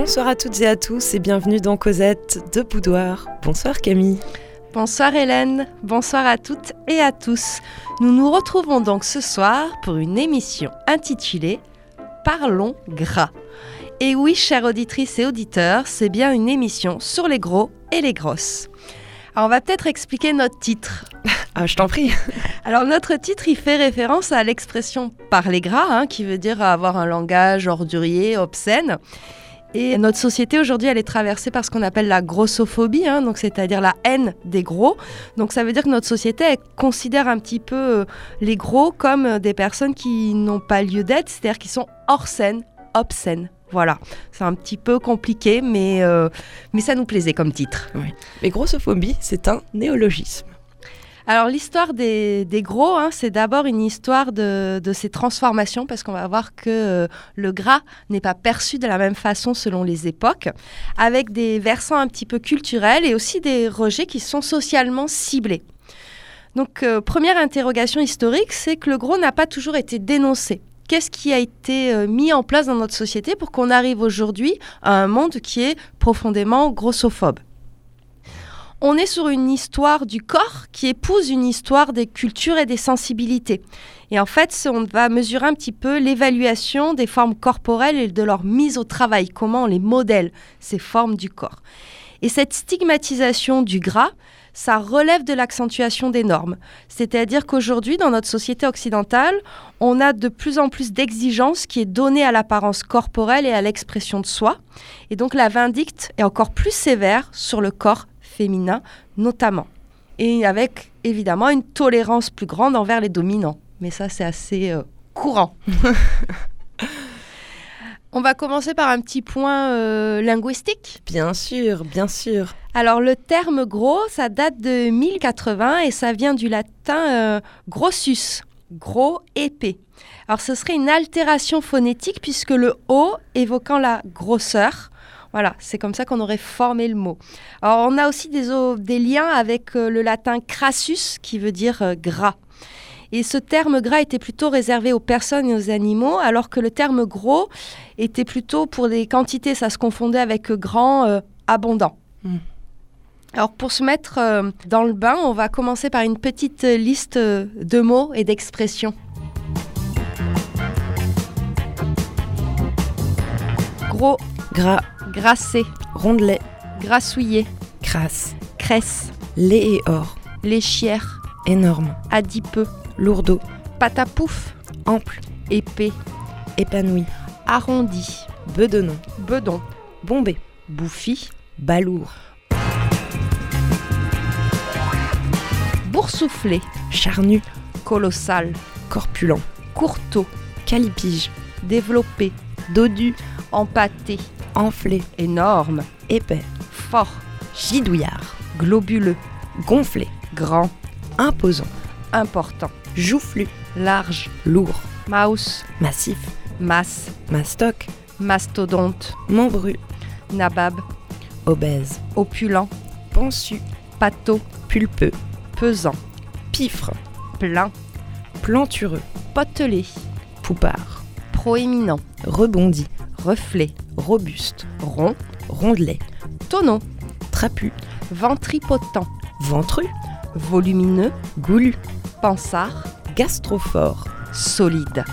Bonsoir à toutes et à tous et bienvenue dans Cosette de Boudoir. Bonsoir Camille. Bonsoir Hélène, bonsoir à toutes et à tous. Nous nous retrouvons donc ce soir pour une émission intitulée Parlons gras. Et oui, chères auditrices et auditeurs, c'est bien une émission sur les gros et les grosses. Alors on va peut-être expliquer notre titre. Ah, je t'en prie. Alors notre titre, il fait référence à l'expression parler gras, hein, qui veut dire avoir un langage ordurier, obscène. Et notre société aujourd'hui, elle est traversée par ce qu'on appelle la grossophobie, hein, donc c'est-à-dire la haine des gros. Donc ça veut dire que notre société elle considère un petit peu euh, les gros comme des personnes qui n'ont pas lieu d'être, c'est-à-dire qui sont hors scène, obscènes. Voilà, c'est un petit peu compliqué, mais, euh, mais ça nous plaisait comme titre. Mais grossophobie, c'est un néologisme. Alors l'histoire des, gros, hein, c'est d'abord une histoire de, de, ces transformations, parce qu'on va voir que euh, le gras n'est pas perçu de la même façon selon les époques, avec des versants un petit peu culturels et aussi des rejets qui sont socialement ciblés. Donc euh, première interrogation historique, c'est que le gros n'a pas toujours été dénoncé qu'est-ce qui a été euh, mis en place dans notre société pour qu'on arrive aujourd'hui à un monde qui est profondément grossophobe? On est sur une histoire du corps qui épouse une histoire des cultures et des sensibilités. Et en fait, on va mesurer un petit peu l'évaluation des formes corporelles et de leur mise au travail, comment on les modèle, ces formes du corps. Et cette stigmatisation du gras, ça relève de l'accentuation des normes. C'est-à-dire qu'aujourd'hui, dans notre société occidentale, on a de plus en plus d'exigences qui est donnée à l'apparence corporelle et à l'expression de soi. Et donc la vindicte est encore plus sévère sur le corps féminin notamment. Et avec évidemment une tolérance plus grande envers les dominants. Mais ça, c'est assez euh, courant. On va commencer par un petit point euh, linguistique. Bien sûr, bien sûr. Alors le terme gros, ça date de 1080 et ça vient du latin euh, grossus, gros, épais. Alors ce serait une altération phonétique puisque le O évoquant la grosseur, voilà, c'est comme ça qu'on aurait formé le mot. Alors, on a aussi des, des liens avec euh, le latin crassus, qui veut dire euh, gras. Et ce terme gras était plutôt réservé aux personnes et aux animaux, alors que le terme gros était plutôt pour des quantités, ça se confondait avec grand, euh, abondant. Mm. Alors pour se mettre euh, dans le bain, on va commencer par une petite liste de mots et d'expressions. Gros, gras, grasser, rondelet, grassouiller, crasse, cresse, lait et or, léchière, énorme, adipeux, lourdeau, patapouf, ample, épais, épanoui, arrondi, bedonnant, bedon, bombé, bouffi, balourd, boursouflé, charnu, colossal, corpulent, courteau, calipige, développé, dodu, empâté, enflé, énorme, épais, fort, gidouillard, globuleux, gonflé, grand, imposant, important, joufflu, large, lourd, mouse, massif, masse, mastoc, mastodonte, membru, nabab, obèse, opulent, pensu, pâteau, pulpeux, pesant, pifre, plein, plantureux, potelé, poupard, proéminent, rebondi, reflet, robuste, rond, rondelet, tonneau, trapu, ventripotent, ventru, volumineux, goulu, pansard, gastrophore, solide.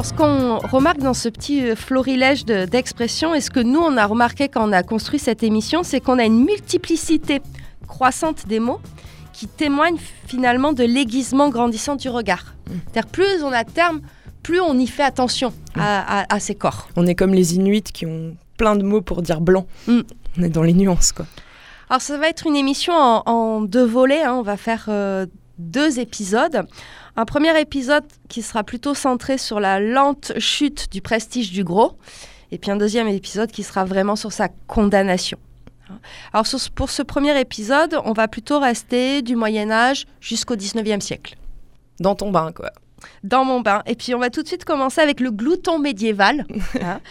Alors, ce qu'on remarque dans ce petit euh, florilège d'expressions, et ce que nous, on a remarqué quand on a construit cette émission, c'est qu'on a une multiplicité croissante des mots qui témoignent finalement de l'aiguisement grandissant du regard. Mmh. C'est-à-dire, plus on a de termes, plus on y fait attention mmh. à, à, à, ces corps. On est comme les Inuits qui ont plein de mots pour dire blanc. Mmh. On est dans les nuances, quoi. Alors, ça va être une émission en, en deux volets. Hein. On va faire euh, deux épisodes. Un premier épisode qui sera plutôt centré sur la lente chute du prestige du gros, et puis un deuxième épisode qui sera vraiment sur sa condamnation. Alors pour ce premier épisode, on va plutôt rester du Moyen Âge jusqu'au 19e siècle. Dans ton bain, quoi. dans mon bain. Et puis on va tout de suite commencer avec le glouton médiéval. hein,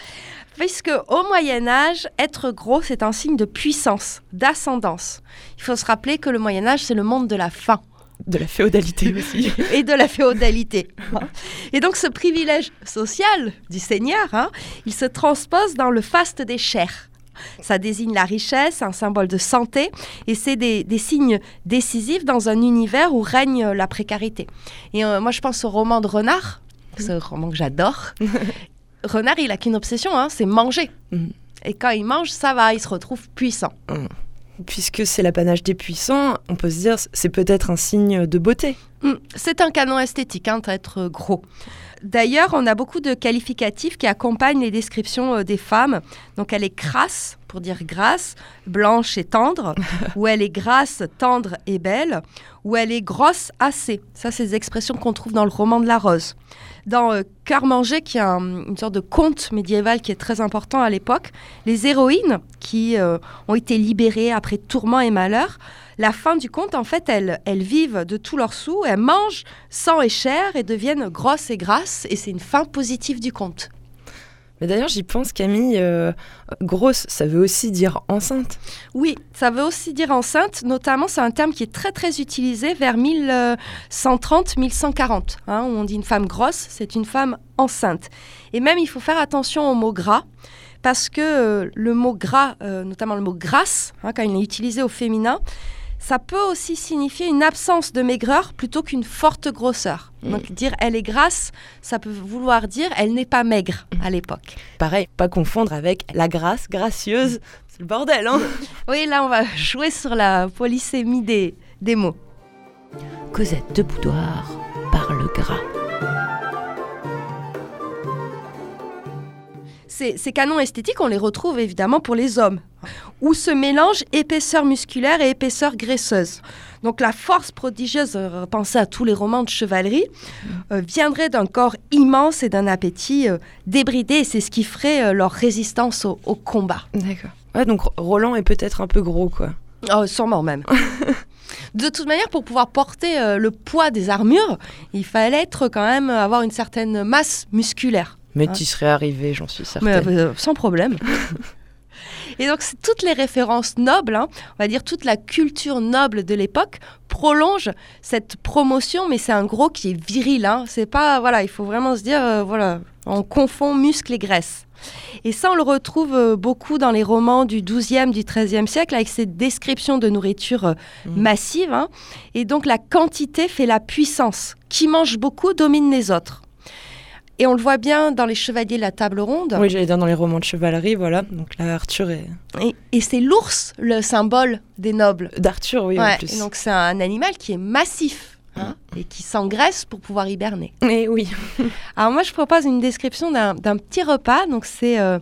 puisque au Moyen Âge, être gros, c'est un signe de puissance, d'ascendance. Il faut se rappeler que le Moyen Âge, c'est le monde de la faim. De la féodalité aussi. et de la féodalité. Et donc ce privilège social du seigneur, hein, il se transpose dans le faste des chairs. Ça désigne la richesse, un symbole de santé, et c'est des, des signes décisifs dans un univers où règne la précarité. Et euh, moi, je pense au roman de Renard, ce roman que j'adore. Renard, il a qu'une obsession, hein, c'est manger. Mhm. Et quand il mange, ça va, il se retrouve puissant. Puisque c'est l'apanage des puissants, on peut se dire c'est peut-être un signe de beauté. Mm, C'est un canon esthétique, hein, d'être gros. D'ailleurs, on a beaucoup de qualificatifs qui accompagnent les descriptions euh, des femmes. Donc, elle est crasse, pour dire grasse, blanche et tendre, ou elle est grasse, tendre et belle, ou elle est grosse assez. Ça, c'est des expressions qu'on trouve dans le roman de la Rose. Dans euh, Cœur mangé, qui est un- une sorte de conte médiéval qui est très important à l'époque, les héroïnes qui euh, ont été libérées après tourments et malheurs, la fin du conte, en fait, elles, elles vivent de tous leurs sous, elles mangent sang et chair et deviennent grosses et grasses, et c'est une fin positive du conte. Mais d'ailleurs, j'y pense, Camille, euh, grosse, ça veut aussi dire enceinte. Oui, ça veut aussi dire enceinte, notamment c'est un terme qui est très très utilisé vers 1130-1140, hein, où on dit une femme grosse, c'est une femme enceinte. Et même il faut faire attention au mot gras, parce que euh, le mot gras, euh, notamment le mot grasse, hein, quand il est utilisé au féminin, ça peut aussi signifier une absence de maigreur plutôt qu'une forte grosseur. Donc dire elle est grasse, ça peut vouloir dire elle n'est pas maigre à l'époque. Pareil, pas confondre avec la grâce, gracieuse. C'est le bordel, hein Oui, là on va jouer sur la polysémie des, des mots. Cosette de Boudoir parle gras. Ces, ces canons esthétiques, on les retrouve évidemment pour les hommes, où se mélangent épaisseur musculaire et épaisseur graisseuse. Donc la force prodigieuse, euh, pensez à tous les romans de chevalerie, euh, viendrait d'un corps immense et d'un appétit euh, débridé, et c'est ce qui ferait euh, leur résistance au, au combat. D'accord. Ouais, donc Roland est peut-être un peu gros, quoi. Oh, sûrement même. De toute manière, pour pouvoir porter euh, le poids des armures, il fallait être quand même avoir une certaine masse musculaire. Mais Ah. tu serais arrivé, j'en suis Mais, certaine. euh, sans problème. Et donc, toutes les références nobles, hein, on va dire toute la culture noble de l'époque, prolonge cette promotion, mais c'est un gros qui est viril. Hein. C'est pas, voilà, il faut vraiment se dire, euh, voilà, on confond muscle et graisse. Et ça, on le retrouve euh, beaucoup dans les romans du 12e, du 13e siècle, avec ces descriptions de nourriture euh, Mhm. massive. hein. Et donc, la quantité fait la puissance. Qui mange beaucoup domine les autres. Et on le voit bien dans les Chevaliers de la Table Ronde. Oui, j'allais dire dans les romans de chevalerie, voilà. Donc là, Arthur est... Et, et c'est l'ours, le symbole des nobles. D'Arthur, oui, Ouais, en plus. et donc c'est un animal qui est massif hein, et qui s'engraisse pour pouvoir hiberner. Et oui. Alors moi je propose une description d'un d'un petit repas, donc c'est euh,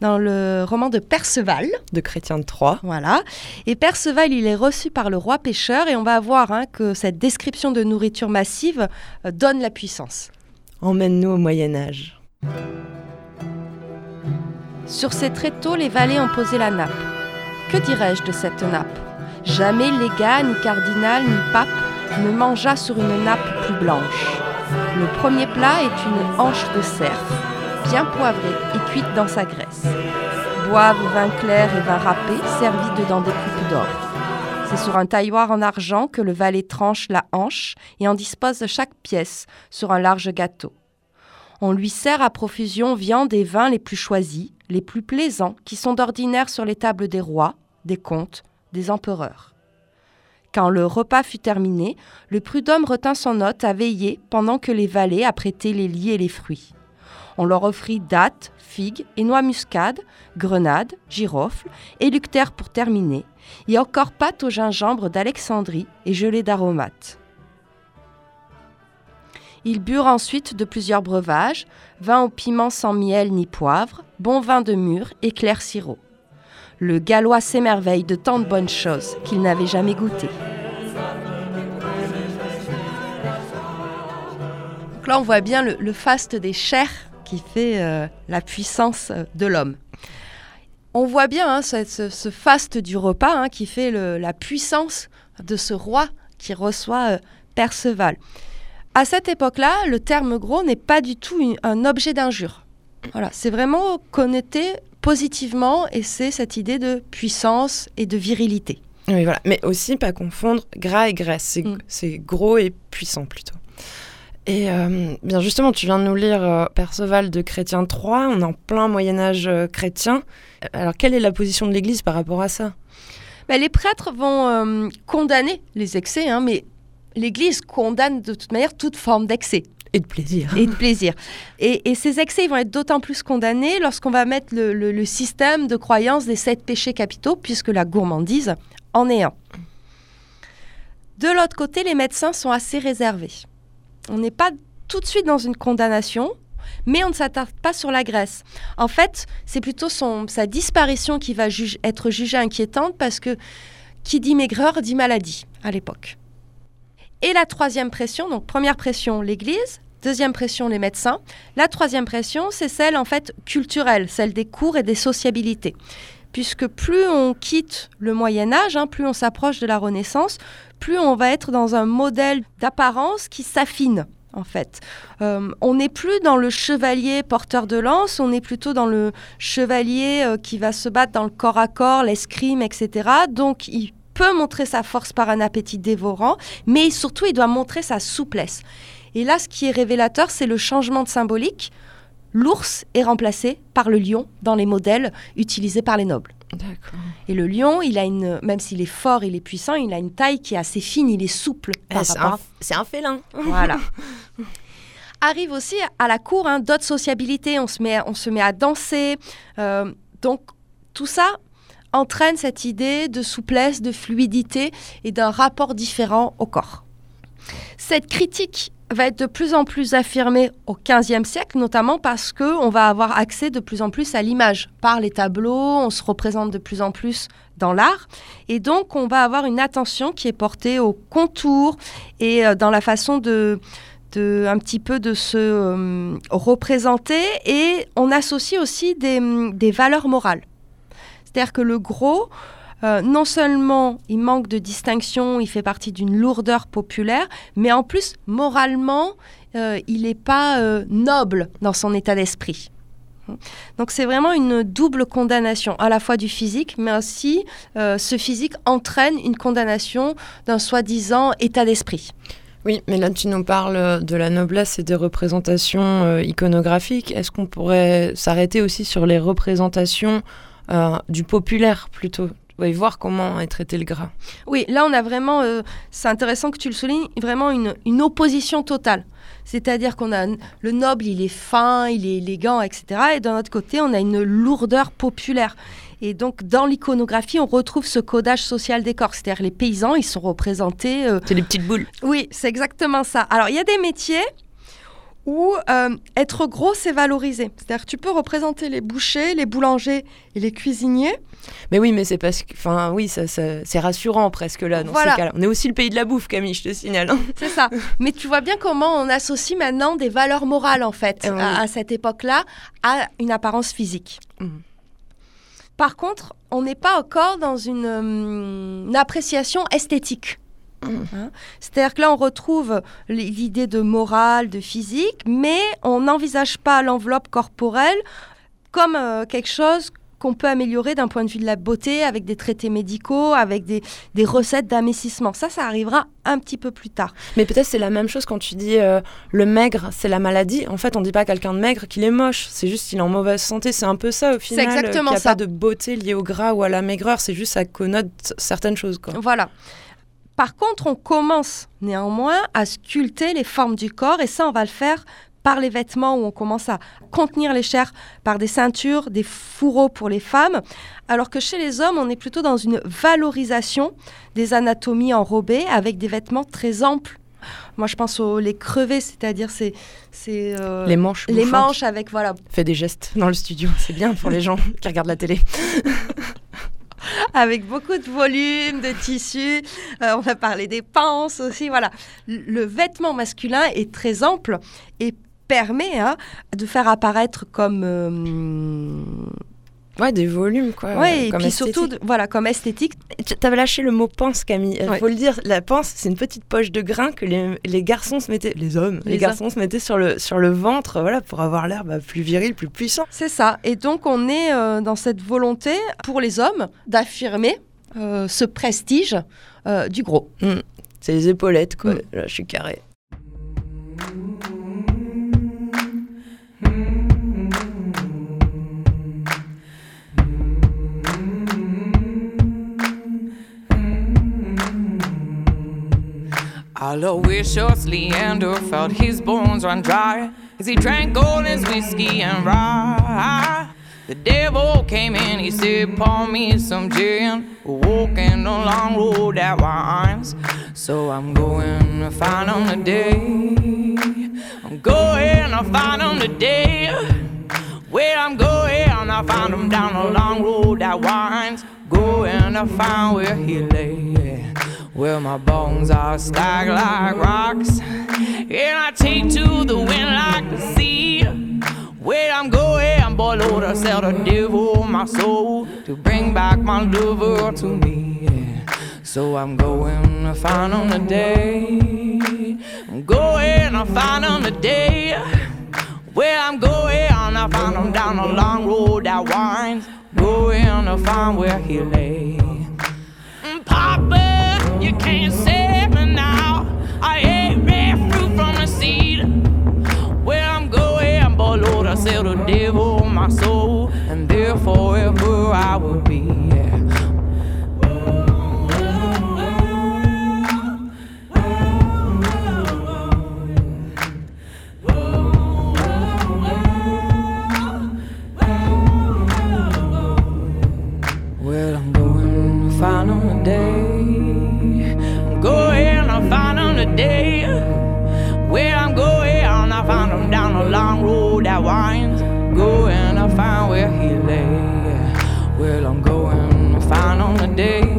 dans le roman de Perceval, De Chrétien de Troyes. voilà. Et Perceval il est reçu par le roi pêcheur et on va voir hein, que cette description de nourriture massive euh, donne la puissance. Emmène-nous au Moyen-Âge. Sur ces tréteaux, les valets ont posé la nappe. Que dirais-je de cette nappe? Jamais légat, ni cardinal, ni pape ne mangea sur une nappe plus blanche. Le premier plat est une hanche de cerf, bien poivrée et cuite dans sa graisse. Boivent vin clair et vin râpé, servi dedans des coupes d'or. C'est sur un tailloir en argent que le valet tranche la hanche et en dispose chaque pièce sur un large gâteau. On lui sert à profusion viande et vins les plus choisis, les plus plaisants, qui sont d'ordinaire sur les tables des rois, des comtes, des empereurs. Quand le repas fut terminé, le prud'homme retint son hôte à veiller pendant que les valets apprêtaient les lits et les fruits. On leur offrit dattes, figues et noix muscades, grenades, girofles, éluctères pour terminer, et encore pâte au gingembre d'Alexandrie et gelée d'aromates. Ils burent ensuite de plusieurs breuvages, vin au piment sans miel ni poivre, bon vin de mûr et clair sirop. Le Gallois s'émerveille de tant de bonnes choses qu'il n'avait jamais goûté. Donc là, on voit bien le, le faste des chairs qui fait euh, la puissance euh, de l'homme. On voit bien hein, ce, faste du repas hein, qui fait le- la puissance de ce roi qui reçoit euh, Perceval. À cette époque-là, le terme gros n'est pas du tout une- un objet d'injure. Voilà, c'est vraiment connoté positivement et c'est cette idée de puissance et de virilité. Oui, voilà. Mais aussi, pas confondre gras et graisse. C'est Mm. c'est gros et puissant plutôt. Et euh, bien justement, tu viens de nous lire euh, Perceval de Chrétien 3, on est en plein Moyen-Âge euh, chrétien. Alors, quelle est la position de l'Église par rapport à ça? Ben, les prêtres vont condamner les excès, hein, mais l'Église condamne de toute manière toute forme d'excès. Et de plaisir. et de plaisir. Et, et ces excès ils vont être d'autant plus condamnés lorsqu'on va mettre le, le- le système de croyance des sept péchés capitaux, puisque la gourmandise en est un. De l'autre côté, les médecins sont assez réservés. On n'est pas tout de suite dans une condamnation, mais on ne s'attarde pas sur la graisse. En fait, c'est plutôt son, sa disparition qui va juge- être jugée inquiétante parce que qui dit maigreur dit maladie à l'époque. Et la troisième pression, donc première pression, l'Église, deuxième pression, les médecins. La troisième pression, c'est celle en fait culturelle, celle des cours et des sociabilités. Puisque plus on quitte le Moyen Âge, hein, plus on s'approche de la Renaissance, plus on va être dans un modèle d'apparence qui s'affine. En fait, Euh, on n'est plus dans le chevalier porteur de lance, on est plutôt dans le chevalier euh, qui va se battre dans le corps à corps, l'escrime, etc. Donc, il peut montrer sa force par un appétit dévorant, mais surtout, il doit montrer sa souplesse. Et là, ce qui est révélateur, c'est le changement de symbolique. L'ours est remplacé par le lion dans les modèles utilisés par les nobles. Et le lion, il a une, même s'il est fort, il est puissant, il a une taille qui est assez fine, il est souple Eh, C'est un, c'est un félin. voilà. Arrive aussi à la cour hein, d'autres sociabilités. On se met, on se met à danser. euh, donc tout ça entraîne cette idée de souplesse, de fluidité et d'un rapport différent au corps. Cette critique va être de plus en plus affirmée au XVe siècle, notamment parce que on va avoir accès de plus en plus à l'image par les tableaux. On se représente de plus en plus dans l'art, et donc on va avoir une attention qui est portée au contour et euh, dans la façon de un petit peu de se euh, représenter et on associe aussi des, des valeurs morales. C'est-à-dire que le gros, euh, non seulement il manque de distinction, il fait partie d'une lourdeur populaire, mais en plus, moralement, euh, il n'est pas euh, noble dans son état d'esprit. Donc c'est vraiment une double condamnation, à la fois du physique, mais aussi ce physique entraîne une condamnation d'un soi-disant état d'esprit. Oui, mais là tu nous parles de la noblesse et des représentations iconographiques. Est-ce qu'on pourrait s'arrêter aussi sur les représentations du populaire plutôt? Et voir comment est traité le gras Oui, là on a vraiment, euh, c'est intéressant que tu le soulignes, vraiment une, une opposition totale. C'est-à-dire qu'on a le noble, il est fin, il est élégant, etc. Et d'un autre côté, on a une lourdeur populaire. Et donc, dans l'iconographie, on retrouve ce codage social des corps. C'est-à-dire les paysans, ils sont représentés euh, C'est les petites boules. oui, c'est exactement ça. Alors, il y a des métiers où euh, être gros, c'est valorisé. C'est-à-dire que tu peux représenter les bouchers, les boulangers et les cuisiniers. Mais oui, mais c'est parce que, enfin, oui, ça, ça- c'est rassurant presque là dans Voilà. ces cas-là. On est aussi le pays de la bouffe, Camille, je te signale. hein. C'est ça. Mais tu vois bien comment on associe maintenant des valeurs morales, en fait, Eh oui. à, cette époque-là, à une apparence physique. Mhm. Par contre, on n'est pas encore dans une, hum, une appréciation esthétique. Mhm. Hein. C'est-à-dire que là, on retrouve l'idée de morale, de physique, mais on n'envisage pas l'enveloppe corporelle comme euh, quelque chose qu'on peut améliorer d'un point de vue de la beauté, avec des traités médicaux, avec des, des recettes d'amincissement. Ça, ça arrivera un petit peu plus tard. Mais peut-être c'est la même chose quand tu dis euh, le maigre, c'est la maladie. En fait, on dit pas à quelqu'un de maigre qu'il est moche. C'est juste qu'il est en mauvaise santé. C'est un peu ça au final. euh, exactement qu'il y a ça. pas de beauté liée au gras ou à la maigreur. C'est juste ça connote certaines choses. Quoi. Voilà. Par contre, on commence néanmoins à sculpter les formes du corps et ça, on va le faire par les vêtements où on commence à contenir les chairs par des ceintures, des fourreaux pour les femmes, alors que chez les hommes, on est plutôt dans une valorisation des anatomies enrobées avec des vêtements très amples. Moi, je pense aux les crevés, c'est-à-dire c'est c'est euh, Les manches. les bouffantes. manches avec voilà Fais des gestes dans le studio. C'est bien pour les gens qui regardent la télé. avec beaucoup de volume, de tissu. Euh, on va parler des panses aussi. Voilà. Le- Le vêtement masculin est très ample et permet hein, de faire apparaître comme euh, Ouais, des volumes, quoi. Ouais, et comme puis surtout, esthétique. voilà, comme esthétique. Tu avais lâché le mot pince, Camille. Il Ouais. faut le dire, la pince, c'est une petite poche de grain que les, les garçons se mettaient, les hommes, les, Les garçons se mettaient sur le, sur le ventre, voilà, pour avoir l'air bah, plus viril, plus puissant. C'est ça. Et donc, on est euh, dans cette volonté pour les hommes d'affirmer euh, ce prestige euh, du gros. C'est les épaulettes, quoi. Mm. Là, je suis carré. Aloysius Leander felt his bones run dry as he drank all his whiskey and rye. The devil came in, he said, Pour me some gin. Walking the long road that winds. So I'm going to find him today. I'm going to find him today. Where I'm going to find him down the long road that winds. Going to find where he lay. Well, my bones are stacked like rocks. And I take to the wind like the sea. Where I'm going below to sell the devil my soul to bring back my lover to me. So I'm going to find him today. I'm going to find him today. Where I'm going to find him down the long road that winds. Going to find where he lay. Papa, my soul, and there forever I will be. Today. Well, I'm going i find him down the long road that winds. Going to find where he lay. Well, I'm going to find him today.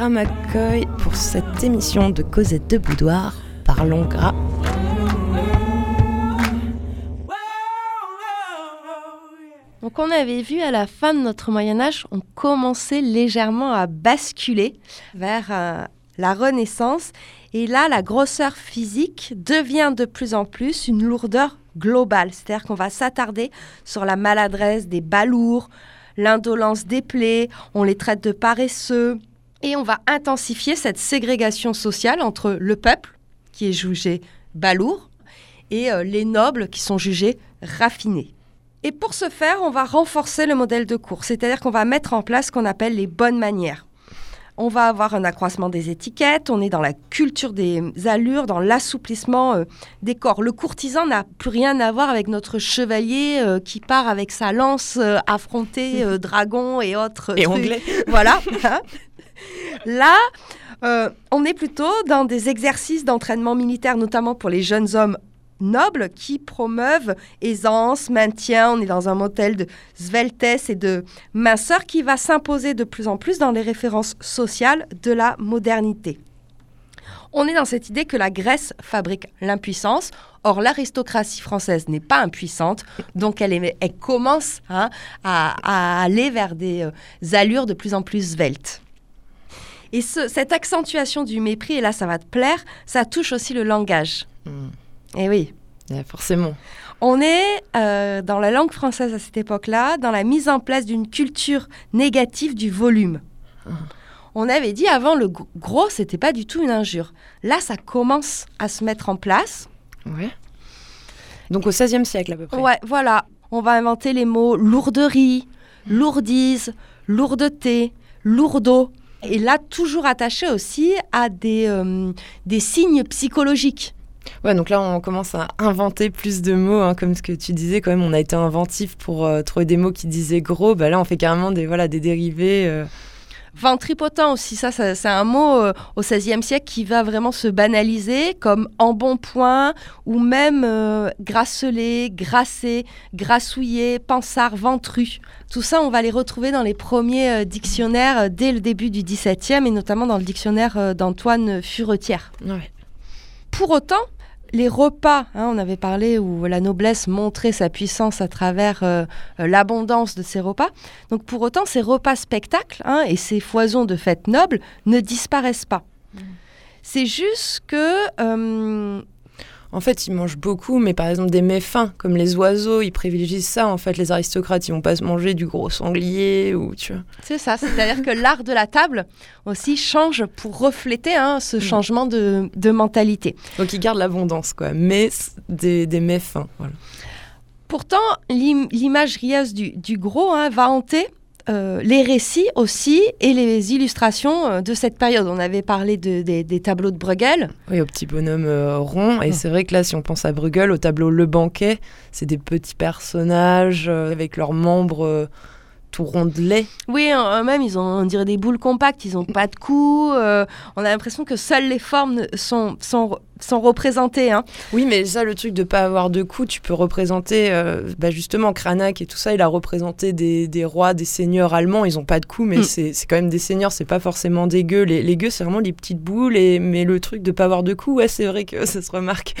Sarah pour cette émission de Cosette de Boudoir. Parlons gras. Donc, on avait vu à la fin de notre Moyen-Âge, on commençait légèrement à basculer vers euh, la Renaissance. Et là, la grosseur physique devient de plus en plus une lourdeur globale. C'est-à-dire qu'on va s'attarder sur la maladresse des balourds, l'indolence des plaies, on les traite de paresseux. Et on va intensifier cette ségrégation sociale entre le peuple, qui est jugé balourd, et euh, les nobles, qui sont jugés raffinés. Et pour ce faire, on va renforcer le modèle de cours, c'est-à-dire qu'on va mettre en place ce qu'on appelle les bonnes manières. On va avoir un accroissement des étiquettes, on est dans la culture des allures, dans l'assouplissement euh, des corps. Le courtisan n'a plus rien à voir avec notre chevalier euh, qui part avec sa lance euh, affronter dragons et autres Et trucs. anglais. Voilà. Là, euh, on est plutôt dans des exercices d'entraînement militaire, notamment pour les jeunes hommes nobles qui promeuvent aisance, maintien. On est dans un modèle de sveltesse et de minceur qui va s'imposer de plus en plus dans les références sociales de la modernité. On est dans cette idée que la Grèce fabrique l'impuissance. Or, l'aristocratie française n'est pas impuissante, donc elle, commence hein, à, à aller vers des euh, allures de plus en plus sveltes. Et ce- cette accentuation du mépris, et là ça va te plaire, ça touche aussi le langage. Mm. Et oui, Ouais, forcément. on est euh, dans la langue française à cette époque-là, dans la mise en place d'une culture négative du volume. On avait dit avant le gr- gros, c'était pas du tout une injure. Là, ça commence à se mettre en place. Ouais. Donc au XVIe siècle à peu près. Ouais, voilà. On va inventer les mots lourderie, lourdise, lourdeté, lourdeau. Et là, toujours attaché aussi à des, euh, des signes psychologiques. Ouais, donc là, on commence à inventer plus de mots, hein, comme ce que tu disais, quand même, on a été inventif pour euh, trouver des mots qui disaient gros. Bah là, on fait carrément des, voilà, des dérivés. euh. Ventripotent aussi, ça, ça- c'est un mot euh, au XVIe siècle qui va vraiment se banaliser comme embonpoint ou même euh, grasselé, grassé, grassouillé, pansard, ventru. Tout ça, on va les retrouver dans les premiers euh, dictionnaires euh, dès le début du XVIIe et notamment dans le dictionnaire d'Antoine Furetière. Ouais. Pour autant, les repas, hein, on avait parlé où la noblesse montrait sa puissance à travers euh, euh, l'abondance de ses repas. Donc pour autant, ces repas spectacles hein, et ces foisons de fêtes nobles ne disparaissent pas. C'est juste que euh, En fait, ils mangent beaucoup, mais par exemple des mets fins, comme les oiseaux, ils privilégient ça. En fait, les aristocrates, ils vont pas se manger du gros sanglier ou tu vois. c'est ça, c'est-à-dire que l'art de la table aussi change pour refléter hein, ce changement de, de mentalité. Donc ils gardent l'abondance, quoi, mais des, des mets fins. Voilà. Pourtant, l'im- l'image rieuse du, du gros hein, va hanter euh, les récits aussi et les illustrations euh, de cette période. On avait parlé de- des- des tableaux de Bruegel. Oui, au petit bonhomme euh, rond. Et Mm. c'est vrai que là, si on pense à Bruegel, au tableau Le Banquet, c'est des petits personnages euh, avec leurs membres tout rondelés. Oui, euh, même, ils ont, on dirait des boules compactes, ils n'ont pas de cou. euh, on a l'impression que seules les formes sont, sont, sont représentées. hein. Oui, mais ça, le truc de pas avoir de cou, tu peux représenter, euh, bah justement, Cranach et tout ça, il a représenté des, des rois, des seigneurs allemands, ils ont pas de cou, mais Mm. c'est c'est quand même des seigneurs, c'est pas forcément des gueux. Les, les gueux, c'est vraiment les petites boules, et, mais le truc de pas avoir de cou, ouais, c'est vrai que ça se remarque.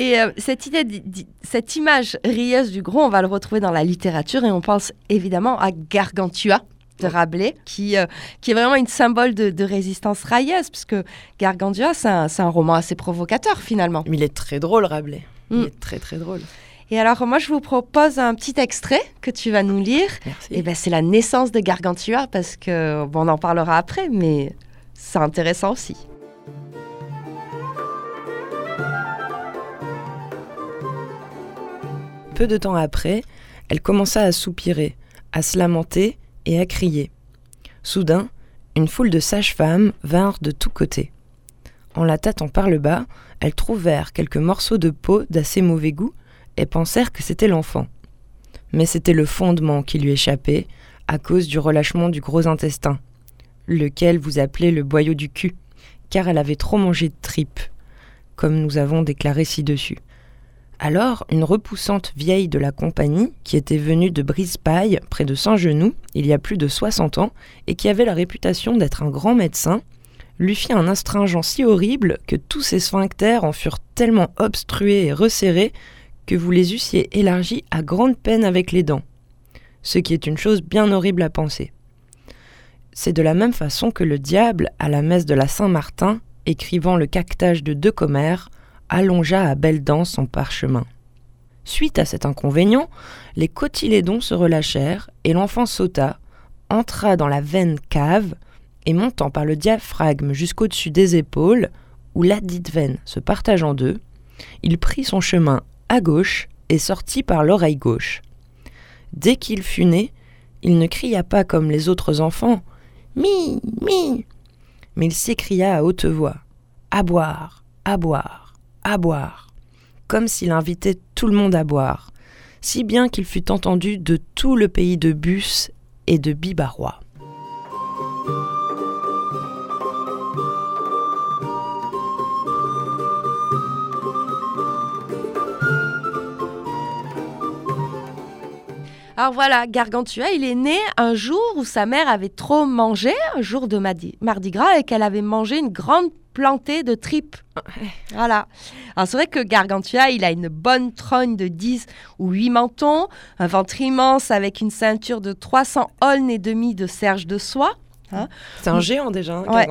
Et euh, cette, idée, cette image rieuse du gros, on va le retrouver dans la littérature et on pense évidemment à Gargantua de Rabelais, qui, euh, qui est vraiment une symbole de, de résistance railleuse, puisque Gargantua, c'est un, roman assez provocateur finalement. Mais il est très drôle, Rabelais. Il Mm. est très très drôle. Et alors, moi, je vous propose un petit extrait que tu vas nous lire. Merci. Et ben, c'est la naissance de Gargantua, parce que, bon, on en parlera après, mais c'est intéressant aussi. Peu de temps après, elle commença à soupirer, à se lamenter et à crier. Soudain, une foule de sages-femmes vinrent de tous côtés. En la tâtant par le bas, elles trouvèrent quelques morceaux de peau d'assez mauvais goût et pensèrent que c'était l'enfant. Mais c'était le fondement qui lui échappait à cause du relâchement du gros intestin, lequel vous appelez le boyau du cul, car elle avait trop mangé de tripes, comme nous avons déclaré ci-dessus. Alors, une repoussante vieille de la compagnie, qui était venue de Brisepaille, près de Saint-Genoux, il y a plus de 60 ans, et qui avait la réputation d'être un grand médecin, lui fit un astringent si horrible que tous ses sphincters en furent tellement obstrués et resserrés que vous les eussiez élargis à grande peine avec les dents. Ce qui est une chose bien horrible à penser. C'est de la même façon que le diable, à la messe de la Saint-Martin, écrivant le cactage de deux commères, allongea à belle dents son parchemin. Suite à cet inconvénient, les cotylédons se relâchèrent et l'enfant sauta, entra dans la veine cave et montant par le diaphragme jusqu'au-dessus des épaules, où la dite veine se partage en deux, il prit son chemin à gauche et sortit par l'oreille gauche. Dès qu'il fut né, il ne cria pas comme les autres enfants Mi, mi mais il s'écria à haute voix À boire, à boire, à boire, comme s'il invitait tout le monde à boire, si bien qu'il fut entendu de tout le pays de Bus et de Bibarrois. Alors voilà, Gargantua, il est né un jour où sa mère avait trop mangé, un jour de Mardi, Mardi Gras, et qu'elle avait mangé une grande plantée de tripes. Voilà. Alors c'est vrai que Gargantua, il a une bonne trogne de 10 ou 8 mentons, un ventre immense avec une ceinture de 300 aulnes et demi de serge de soie. C'est un géant déjà, hein, Ouais.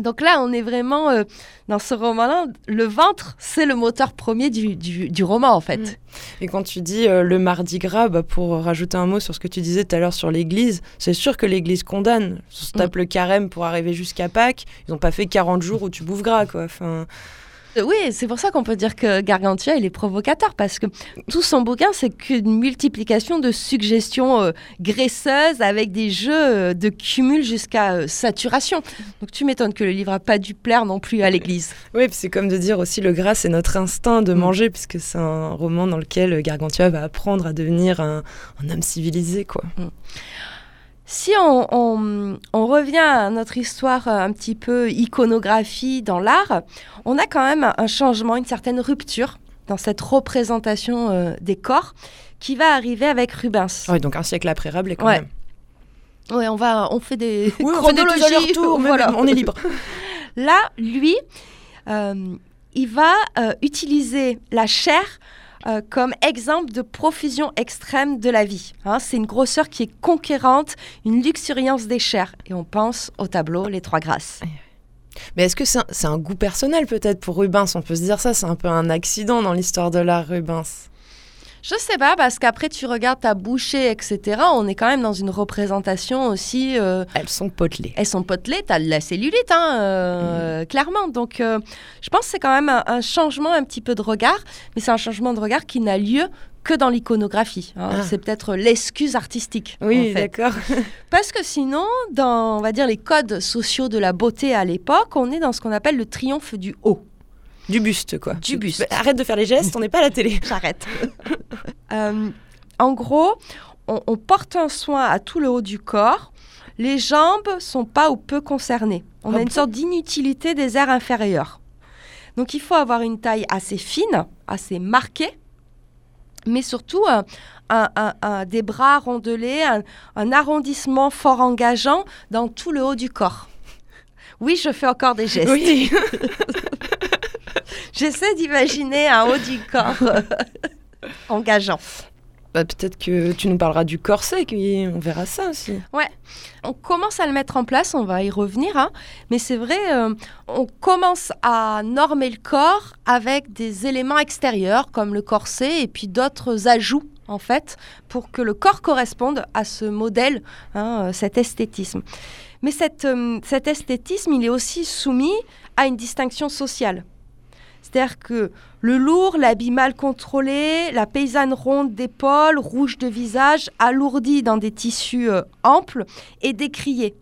Donc là, on est vraiment euh, dans ce roman-là. Le ventre, c'est le moteur premier du, du- du roman, en fait. Mm. Et quand tu dis euh, le mardi gras, bah, pour rajouter un mot sur ce que tu disais tout à l'heure sur l'Église, c'est sûr que l'Église condamne. On se tape le carême pour arriver jusqu'à Pâques. Ils n'ont pas fait 40 jours où tu bouffes gras, quoi. Enfin, Oui, c'est pour ça qu'on peut dire que Gargantua, il est provocateur, parce que tout son bouquin, c'est qu'une multiplication de suggestions euh, graisseuses avec des jeux euh, de cumul jusqu'à euh, saturation. Donc tu m'étonnes que le livre n'a pas dû plaire non plus à l'Église. Oui, puis c'est comme de dire aussi le gras, c'est notre instinct de Mm. manger, puisque c'est un roman dans lequel Gargantua va apprendre à devenir un, un homme civilisé, quoi. Si on, on- on revient à notre histoire euh, un petit peu iconographie dans l'art, on a quand même un changement, une certaine rupture dans cette représentation euh, des corps qui va arriver avec Rubens. Oui, donc un siècle après Rabelais, quand Ouais. même. Ouais, on va, on fait des Oui, on fait des petits chronologies, voilà. on est libre. Là, lui, euh, il va euh, utiliser la chair euh, comme exemple de profusion extrême de la vie. Hein, c'est une grosseur qui est conquérante, une luxuriance des chairs. Et on pense au tableau Les Trois Grâces. Mais est-ce que c'est un, c'est un goût personnel peut-être pour Rubens? On peut se dire ça, c'est un peu un accident dans l'histoire de l'art Rubens. Je sais pas, parce qu'après tu regardes ta bouchée, etc. On est quand même dans une représentation aussi. euh, Elles sont potelées. elles sont potelées, t'as de la cellulite, hein, euh, clairement. Donc, euh, je pense que c'est quand même un, un changement un petit peu de regard, mais c'est un changement de regard qui n'a lieu que dans l'iconographie. hein. Ah. C'est peut-être l'excuse artistique. Oui, en fait. d'accord. Parce que sinon, dans, on va dire, les codes sociaux de la beauté à l'époque, on est dans ce qu'on appelle le triomphe du haut. Du buste, quoi. Du buste. Bah, Arrête de faire les gestes, on n'est pas à la télé. J'arrête. Euh, en gros, on, on porte un soin à tout le haut du corps. Les jambes sont pas ou peu concernées. On a une sorte d'inutilité des aires inférieures. Donc il faut avoir une taille assez fine, assez marquée, mais surtout un- un- un- un- des bras rondelés, un, un arrondissement fort engageant dans tout le haut du corps. Oui, je fais encore des gestes. Oui. J'essaie d'imaginer un haut du corps euh, engageant. Bah, peut-être que tu nous parleras du corset, qui- on verra ça aussi. On commence à le mettre en place, on va y revenir, hein, mais c'est vrai, euh, on commence à normer le corps avec des éléments extérieurs comme le corset et puis d'autres ajouts en fait pour que le corps corresponde à ce modèle, hein, euh, cet esthétisme. Mais cette, euh, cet esthétisme, il est aussi soumis à une distinction sociale. C'est-à-dire que le lourd, l'habit mal contrôlé, la paysanne ronde d'épaules, rouge de visage, alourdie dans des tissus euh, amples, est décriée.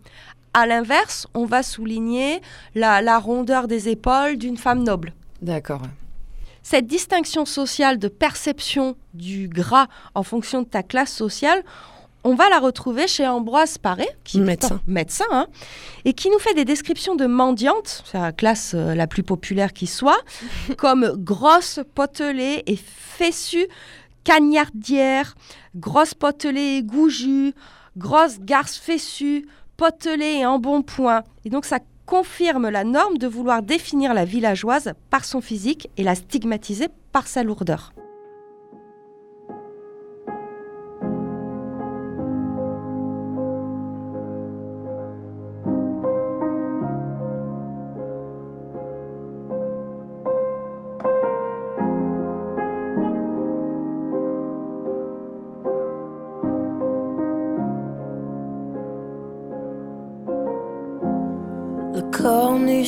À l'inverse, on va souligner la, la rondeur des épaules d'une femme noble. D'accord. Cette distinction sociale de perception du gras en fonction de ta classe sociale, on va la retrouver chez Ambroise Paré, qui est Médecin. médecin, hein, et qui nous fait des descriptions de mendiantes, c'est la classe euh, la plus populaire qui soit, comme grosse, potelée et fessue, cagnardière, grosse potelée et goujue, grosse garce fessue, potelée et embonpoint. Et donc ça confirme la norme de vouloir définir la villageoise par son physique et la stigmatiser par sa lourdeur.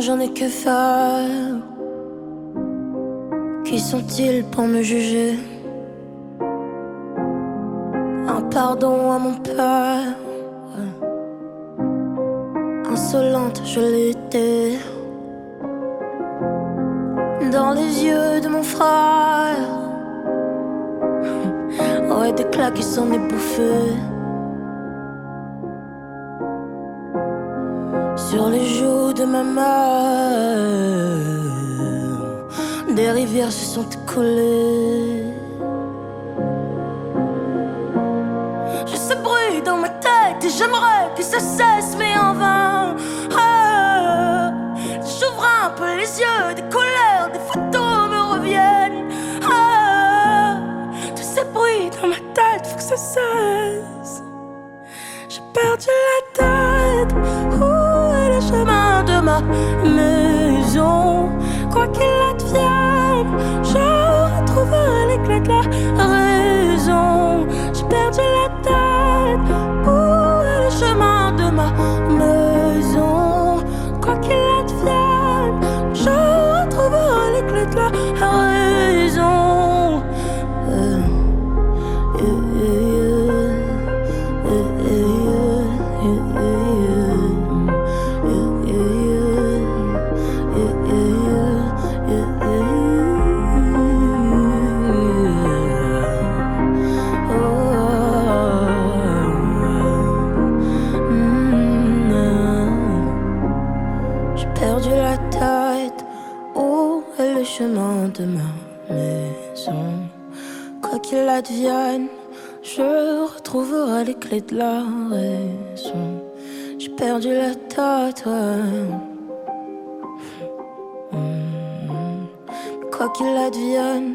j'en ai que faire. Qui sont-ils pour me juger? Un pardon à mon père. Insolente, je l'étais. Dans les yeux de mon frère. Ouais, des claques qui s'en est bouffé. Sur les joues de ma mère des rivières se sont écoulées. J'ai ce bruit dans ma tête et j'aimerais que ça cesse, mais en vain. Ah, J'ouvre un peu les yeux, des couleurs, des photos me reviennent. Ah, tous ces bruits dans ma tête, faut que ça cesse. J'ai perdu la tête. Les gens... retrouverai les clés de la raison. J'ai perdu la tête. ouais. Mm. Quoi qu'il advienne,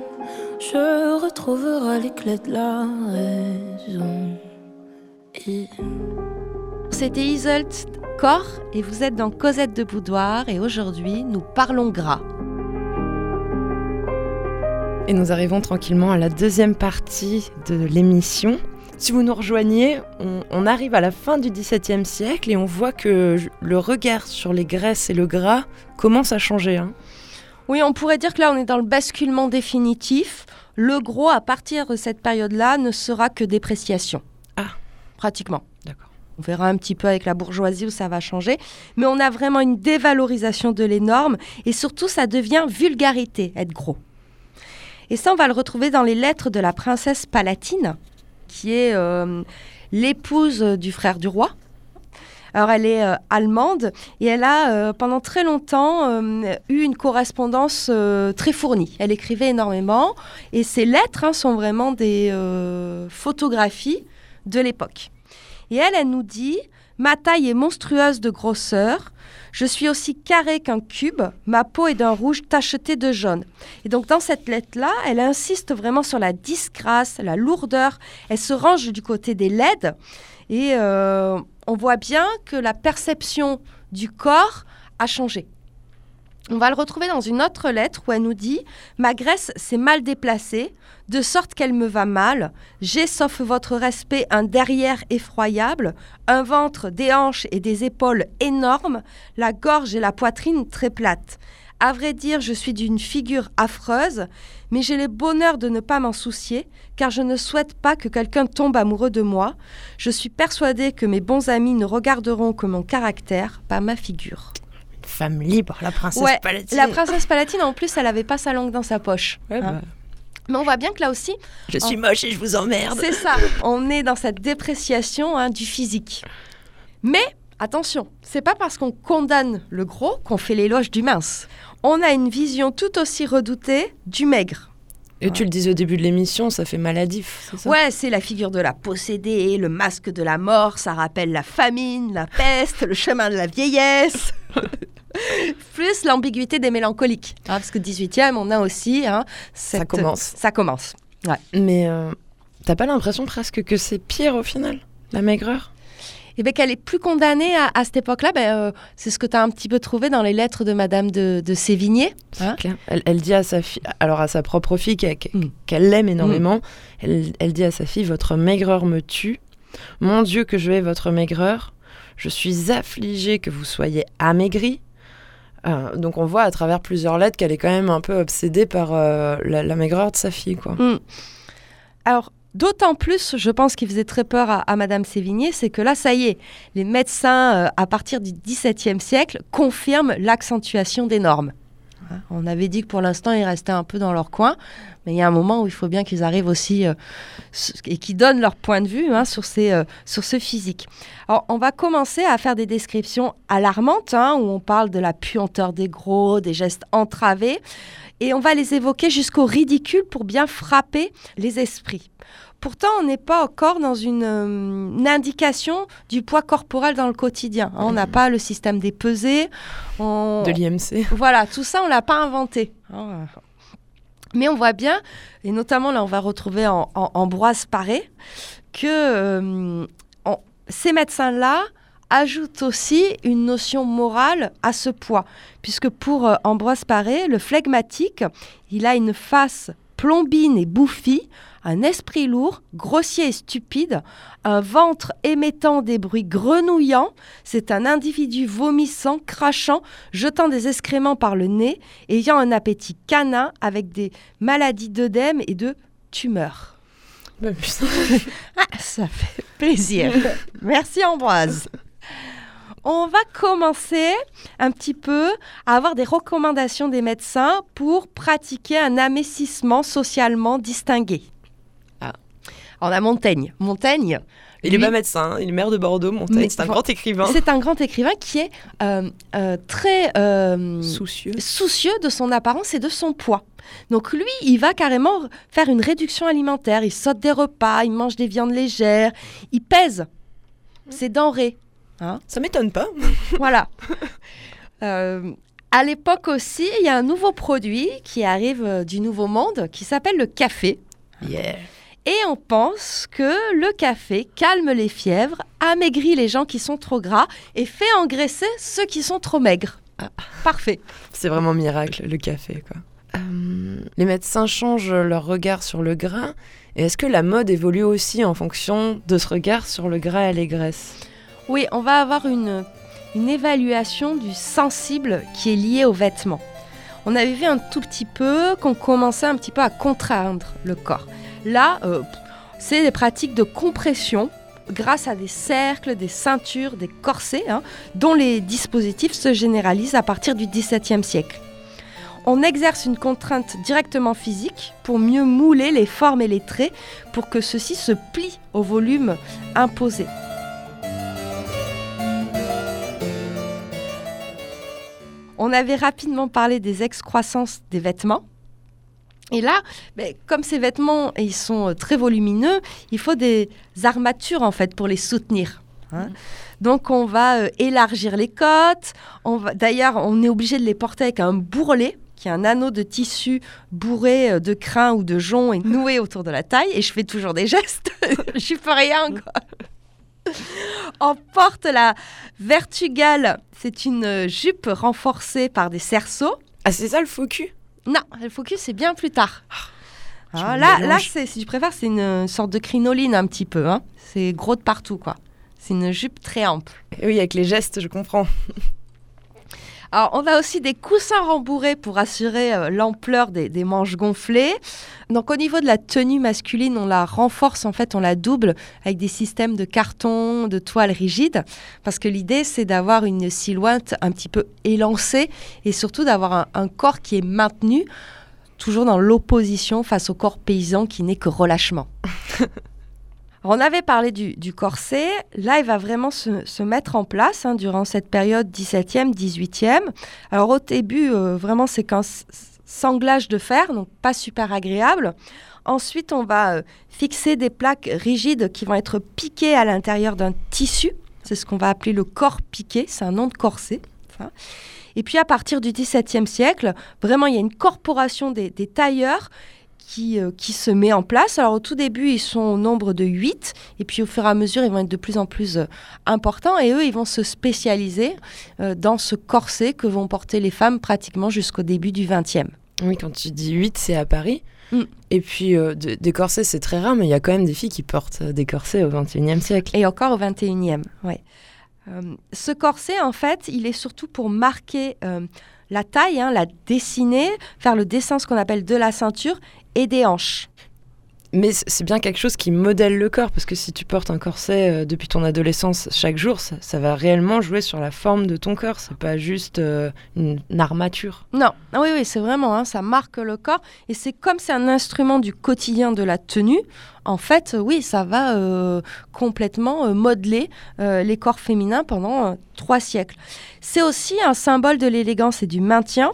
je retrouverai les clés de la raison. Et- C'était Isolt Corps et vous êtes dans Cosette de Boudoir et aujourd'hui nous parlons gras. Et nous arrivons tranquillement à la deuxième partie de l'émission. Si vous nous rejoignez, on, on arrive à la fin du XVIIe siècle et on voit que le regard sur les graisses et le gras commence à changer. hein. Oui, on pourrait dire que là on est dans le basculement définitif. Le gros à partir de cette période-là ne sera que dépréciation. Ah. Pratiquement. D'accord. On verra un petit peu avec la bourgeoisie où ça va changer. Mais on a vraiment une dévalorisation de l'énorme et surtout ça devient vulgarité, être gros. Et ça, on va le retrouver dans les lettres de la princesse Palatine, qui est euh, l'épouse du frère du roi. Alors, elle est euh, allemande et elle a euh, pendant très longtemps eu une correspondance très fournie. Elle écrivait énormément et ses lettres hein, sont vraiment des photographies de l'époque. Et elle, elle nous dit Ma taille est monstrueuse de grosseur. Je suis aussi carré qu'un cube. Ma peau est d'un rouge tacheté de jaune. Et donc, dans cette lettre-là, elle insiste vraiment sur la disgrâce, la lourdeur. Elle se range du côté des laides. Et euh, on voit bien que la perception du corps a changé. On va le retrouver dans une autre lettre où elle nous dit Ma graisse s'est mal déplacée, de sorte qu'elle me va mal. J'ai, sauf votre respect, un derrière effroyable, un ventre, des hanches et des épaules énormes, la gorge et la poitrine très plates. À vrai dire, je suis d'une figure affreuse, mais j'ai le bonheur de ne pas m'en soucier, car je ne souhaite pas que quelqu'un tombe amoureux de moi. Je suis persuadée que mes bons amis ne regarderont que mon caractère, pas ma figure. Femme libre, la princesse Ouais, Palatine. La princesse Palatine, en plus, elle n'avait pas sa langue dans sa poche. Ouais, hein. bah, Mais on voit bien que là aussi, je suis moche et je vous emmerde. c'est ça. On est dans cette dépréciation hein, du physique. Mais attention, c'est pas parce qu'on condamne le gros qu'on fait l'éloge du mince. On a une vision tout aussi redoutée du maigre. Et tu le disais au début de l'émission, ça fait maladif, ça? Ouais, c'est la figure de la possédée, le masque de la mort, ça rappelle la famine, la peste, le chemin de la vieillesse. Plus l'ambiguïté des mélancoliques. hein, parce que 18e, on a aussi. hein, cette- commence. Ça commence. Mais euh, t'as pas l'impression presque que c'est pire au final, la maigreur? Et bien qu'elle est plus condamnée à, à cette époque-là, ben, euh, c'est ce que tu as un petit peu trouvé dans les lettres de Madame de, de Sévigné. hein. Elle, elle dit à sa fille, alors à sa propre fille qu'elle Mm. qu'elle l'aime énormément, elle, elle dit à sa fille Votre maigreur me tue. Mon Dieu, que je hais votre maigreur. Je suis affligée que vous soyez amaigrie. Euh, donc on voit à travers plusieurs lettres qu'elle est quand même un peu obsédée par euh, la, maigreur de sa fille. Quoi. Mm. Alors, d'autant plus, je pense qu'il faisait très peur à, à Madame Sévigné, c'est que là, ça y est, les médecins, euh, à partir du XVIIe siècle, confirment l'accentuation des normes. On avait dit que pour l'instant, ils restaient un peu dans leur coin, mais il y a un moment où il faut bien qu'ils arrivent aussi euh, et qu'ils donnent leur point de vue hein, sur, ces, euh, sur ce physique. Alors, on va commencer à faire des descriptions alarmantes, hein, où on parle de la puanteur des gros, des gestes entravés, et on va les évoquer jusqu'au ridicule pour bien frapper les esprits. Pourtant, on n'est pas encore dans une, euh, une indication du poids corporel dans le quotidien. hein. On n'a pas le système des pesées. on- De l'IMC. voilà, tout ça, on l'a pas inventé. hein. Mais on voit bien, et notamment là, on va retrouver en, en- Ambroise Paré, que euh, on- ces médecins-là ajoutent aussi une notion morale à ce poids. Puisque pour euh, Ambroise Paré, le flegmatique, il a une face plombine et bouffie, un esprit lourd, grossier et stupide, un ventre émettant des bruits grenouillants. C'est un individu vomissant, crachant, jetant des excréments par le nez, ayant un appétit canin avec des maladies d'œdème et de tumeurs. Bah. Ah, ça fait plaisir. Merci Ambroise. On va commencer un petit peu à avoir des recommandations des médecins pour pratiquer un amincissement socialement distingué. Ah. On a Montaigne. Montaigne, Il est lui, pas médecin, il est maire de Bordeaux, Montaigne, c'est un grand écrivain. c'est un grand écrivain qui est euh, euh, très euh, Soucieux. soucieux de son apparence et de son poids. Donc lui, il va carrément faire une réduction alimentaire. Il saute des repas, il mange des viandes légères, il pèse ses denrées. Ça m'étonne pas. Voilà. À l'époque aussi, il y a un nouveau produit qui arrive du Nouveau Monde qui s'appelle le café. Yeah. Et on pense que le café calme les fièvres, amaigrit les gens qui sont trop gras et fait engraisser ceux qui sont trop maigres. Ah, Parfait. C'est vraiment miracle, le café, quoi. Euh, les médecins changent leur regard sur le gras. Et est-ce que la mode évolue aussi en fonction de ce regard sur le gras et les graisses? Oui, on va avoir une, une évaluation du sensible qui est lié aux vêtements. On avait vu un tout petit peu qu'on commençait un petit peu à contraindre le corps. Là, euh, c'est des pratiques de compression grâce à des cercles, des ceintures, des corsets, hein, dont les dispositifs se généralisent à partir du XVIIe siècle. On exerce une contrainte directement physique pour mieux mouler les formes et les traits pour que ceux-ci se plient au volume imposé. On avait rapidement parlé des excroissances des vêtements. Et là, ben, comme ces vêtements ils sont euh, très volumineux, il faut des armatures en fait pour les soutenir. hein. Donc on va euh, élargir les côtes. On va, d'ailleurs, on est obligé de les porter avec un bourrelet, qui est un anneau de tissu bourré euh, de crin ou de jonc et noué autour de la taille. Et je fais toujours des gestes. je peux rien quoi. On porte la vertugale. C'est une jupe renforcée par des cerceaux. Ah, c'est ça le faux cul? Non, le focus, c'est bien plus tard. Ah, me là, là c'est, si tu préfères, c'est une sorte de crinoline un petit peu. hein. C'est gros de partout, quoi. C'est une jupe très ample. Et Oui, avec les gestes, je comprends. Alors, on a aussi des coussins rembourrés pour assurer euh, l'ampleur des, manches gonflées. Donc, au niveau de la tenue masculine, on la renforce, en fait, on la double avec des systèmes de carton, de toile rigide. Parce que l'idée, c'est d'avoir une silhouette un petit peu élancée et surtout d'avoir un corps qui est maintenu, toujours dans l'opposition face au corps paysan qui n'est que relâchement. On avait parlé du, corset. Là, il va vraiment se, mettre en place hein, durant cette période 17e, 18e. Alors, au début, euh, vraiment, c'est qu'un sanglage de fer, donc pas super agréable. Ensuite, on va euh, fixer des plaques rigides qui vont être piquées à l'intérieur d'un tissu. C'est ce qu'on va appeler le corps piqué. C'est un nom de corset. Et puis, à partir du XVIIe siècle, vraiment, il y a une corporation des tailleurs qui, euh, qui se met en place. Alors au tout début, ils sont au nombre de 8, et puis au fur et à mesure, ils vont être de plus en plus euh, importants, et eux, ils vont se spécialiser euh, dans ce corset que vont porter les femmes pratiquement jusqu'au début du 20e. Oui, quand tu dis 8, c'est à Paris. Mm. Et puis, euh, de- des corsets, c'est très rare, mais il y a quand même des filles qui portent des corsets au 21e siècle. Et encore au 21e, ouais. Euh, ce corset, en fait, il est surtout pour marquer euh, la taille, hein, la dessiner, faire le dessin, ce qu'on appelle de la ceinture, et des hanches. Mais c'est bien quelque chose qui modèle le corps, parce que si tu portes un corset euh, depuis ton adolescence chaque jour, ça, va réellement jouer sur la forme de ton corps. C'est pas juste euh, une, armature. Non, ah oui, oui, c'est vraiment, hein, ça marque le corps. Et c'est comme c'est un instrument du quotidien de la tenue, en fait, euh, oui, ça va complètement modeler les corps féminins pendant trois siècles. C'est aussi un symbole de l'élégance et du maintien,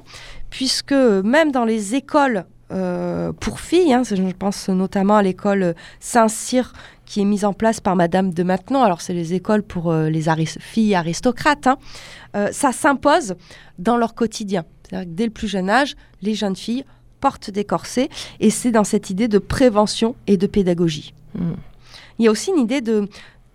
puisque même dans les écoles euh, pour filles, hein, je pense notamment à l'école Saint-Cyr qui est mise en place par Madame de Maintenon, alors c'est les écoles pour euh, les aris- filles aristocrates, hein, euh, ça s'impose dans leur quotidien. C'est-à-dire que dès le plus jeune âge, les jeunes filles portent des corsets et c'est dans cette idée de prévention et de pédagogie. Mm. Il y a aussi une idée de,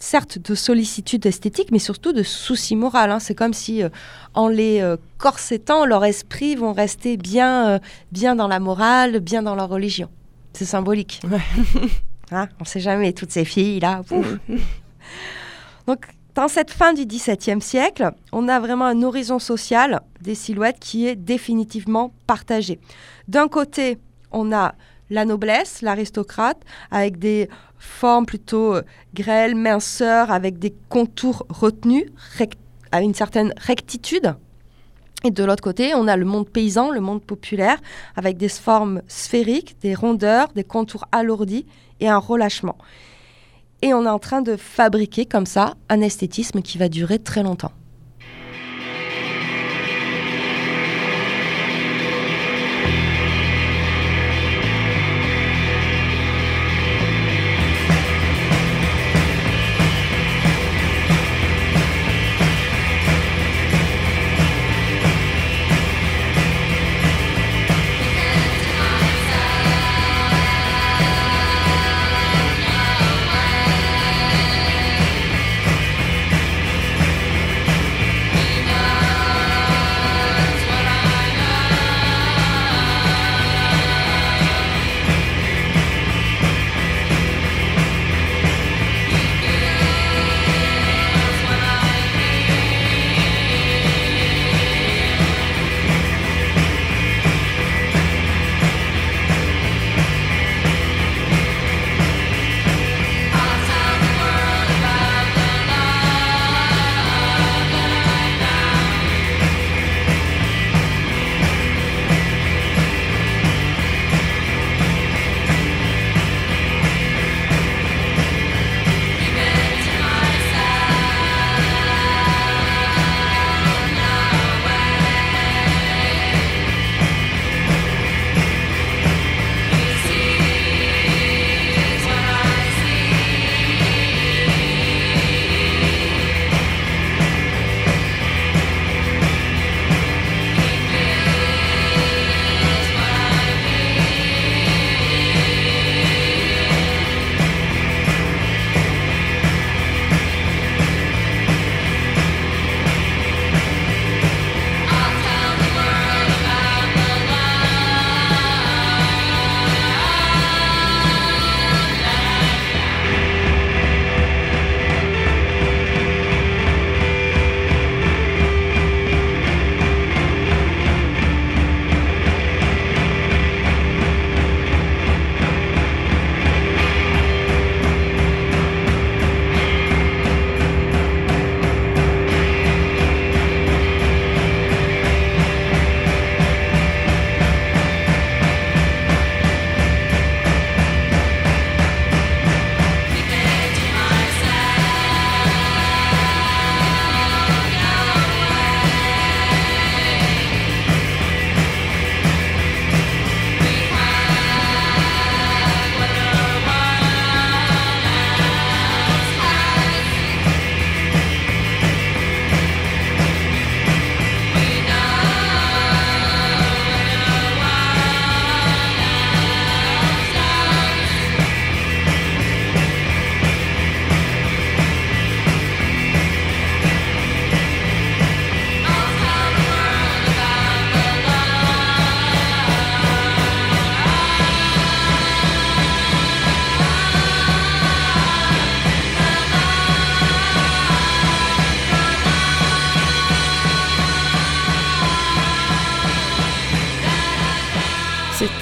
certes, de sollicitude esthétique, mais surtout de souci moral. hein. C'est comme si, euh, en les euh, corsetant, leur esprit vont rester bien, euh, bien dans la morale, bien dans leur religion. C'est symbolique. Ouais. Hein, on ne sait jamais, toutes ces filles-là. Donc, dans cette fin du XVIIe siècle, on a vraiment un horizon social des silhouettes qui est définitivement partagé. D'un côté, on a la noblesse, l'aristocrate, avec des formes plutôt euh, grêles, minceurs, avec des contours retenus, à une certaine rectitude. Et de l'autre côté, on a le monde paysan, le monde populaire, avec des formes sphériques, des rondeurs, des contours alourdis et un relâchement. Et on est en train de fabriquer comme ça un esthétisme qui va durer très longtemps.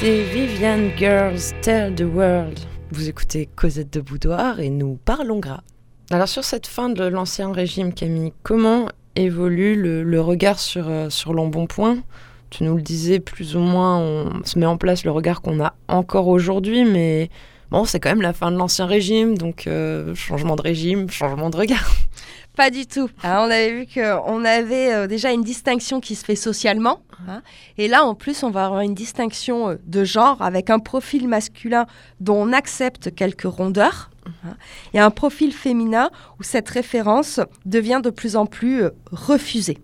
C'était Vivian Girls Tell the World. Vous écoutez Cosette de Boudoir et nous parlons gras. Alors sur cette fin de l'ancien régime, Camille, comment évolue le, regard sur, euh, sur l'embonpoint? Tu nous le disais, plus ou moins, on se met en place le regard qu'on a encore aujourd'hui, mais bon, c'est quand même la fin de l'ancien régime, donc euh, changement de régime, changement de regard. Pas du tout. Hein, on avait vu qu'on avait euh, déjà une distinction qui se fait socialement. Hein. et là, en plus, on va avoir une distinction euh, de genre avec un profil masculin dont on accepte quelques rondeurs. Hein, et un profil féminin où cette référence devient de plus en plus euh, refusée.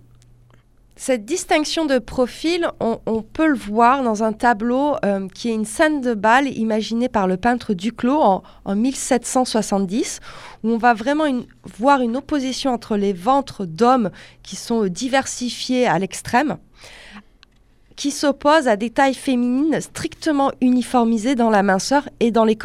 Cette distinction de profil, on, peut le voir dans un tableau euh, qui est une scène de bal imaginée par le peintre Duclos en, 1770, où on va vraiment voir une opposition entre les ventres d'hommes qui sont diversifiés à l'extrême, qui s'opposent à des tailles féminines strictement uniformisées dans la minceur et dans les.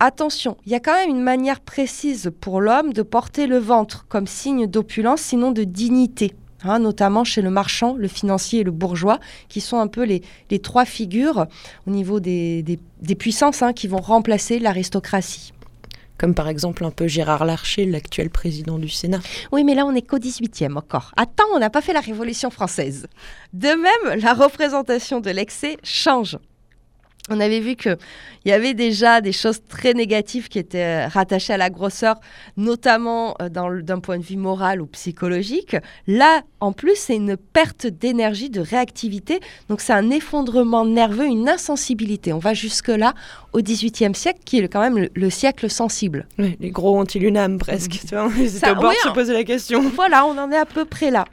Attention, il y a quand même une manière précise pour l'homme de porter le ventre comme signe d'opulence, sinon de dignité. Hein, notamment chez le marchand, le financier et le bourgeois, qui sont un peu les, trois figures au niveau des, puissances hein, qui vont remplacer l'aristocratie. Comme par exemple un peu Gérard Larcher, l'actuel président du Sénat. Oui, mais là on n'est qu'au 18e encore. Attends, on n'a pas fait la Révolution française. De même, la représentation de l'excès change on avait vu qu'il y avait déjà des choses très négatives qui étaient euh, rattachées à la grosseur, notamment euh, d'un point de vue moral ou psychologique. Là, en plus, c'est une perte d'énergie, de réactivité. Donc, c'est un effondrement nerveux, une insensibilité. On va jusque-là au XVIIIe siècle, qui est quand même le, siècle sensible. les gros âme presque vois, Ils étaient de se poser la question. Voilà, on en est à peu près là.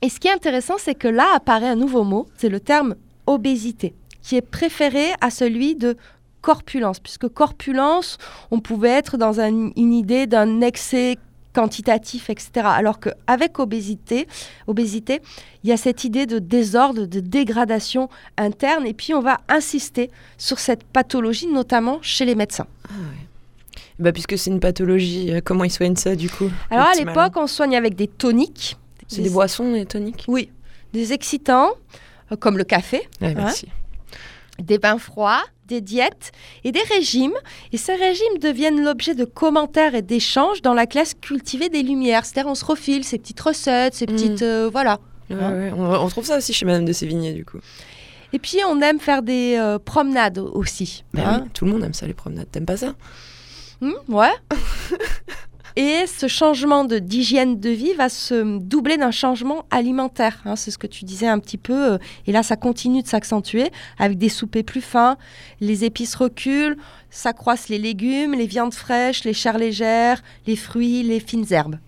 Et ce qui est intéressant, c'est que là apparaît un nouveau mot, c'est le terme obésité qui est préféré à celui de corpulence, puisque corpulence, on pouvait être dans une idée d'un excès quantitatif, etc. Alors qu'avec obésité, obésité, il y a cette idée de désordre, de dégradation interne, et puis on va insister sur cette pathologie, notamment chez les médecins. Ah bah, puisque c'est une pathologie, euh, comment ils soignent ça du coup Alors à l'époque, on soigne avec des toniques. C'est des, boissons, des toniques? Oui, des excitants, euh, comme le café. Ouais, merci des bains froids, des diètes et des régimes. Et ces régimes deviennent l'objet de commentaires et d'échanges dans la classe cultivée des Lumières. C'est-à-dire on se refile ces petites recettes, ces petites... Mm. Euh, voilà. Hein on, trouve ça aussi chez Madame de Sévigné, du coup. Et puis on aime faire des euh, promenades aussi. Ben hein. oui, tout le monde aime ça, les promenades. T'aimes pas ça? Mmh, Ouais. Et ce changement d'hygiène de, vie va se doubler d'un changement alimentaire. Hein, c'est ce que tu disais un petit peu. Euh, et là, ça continue de s'accentuer avec des soupers plus fins, les épices reculent, s'accroissent les légumes, les viandes fraîches, les chairs légères, les fruits, les fines herbes.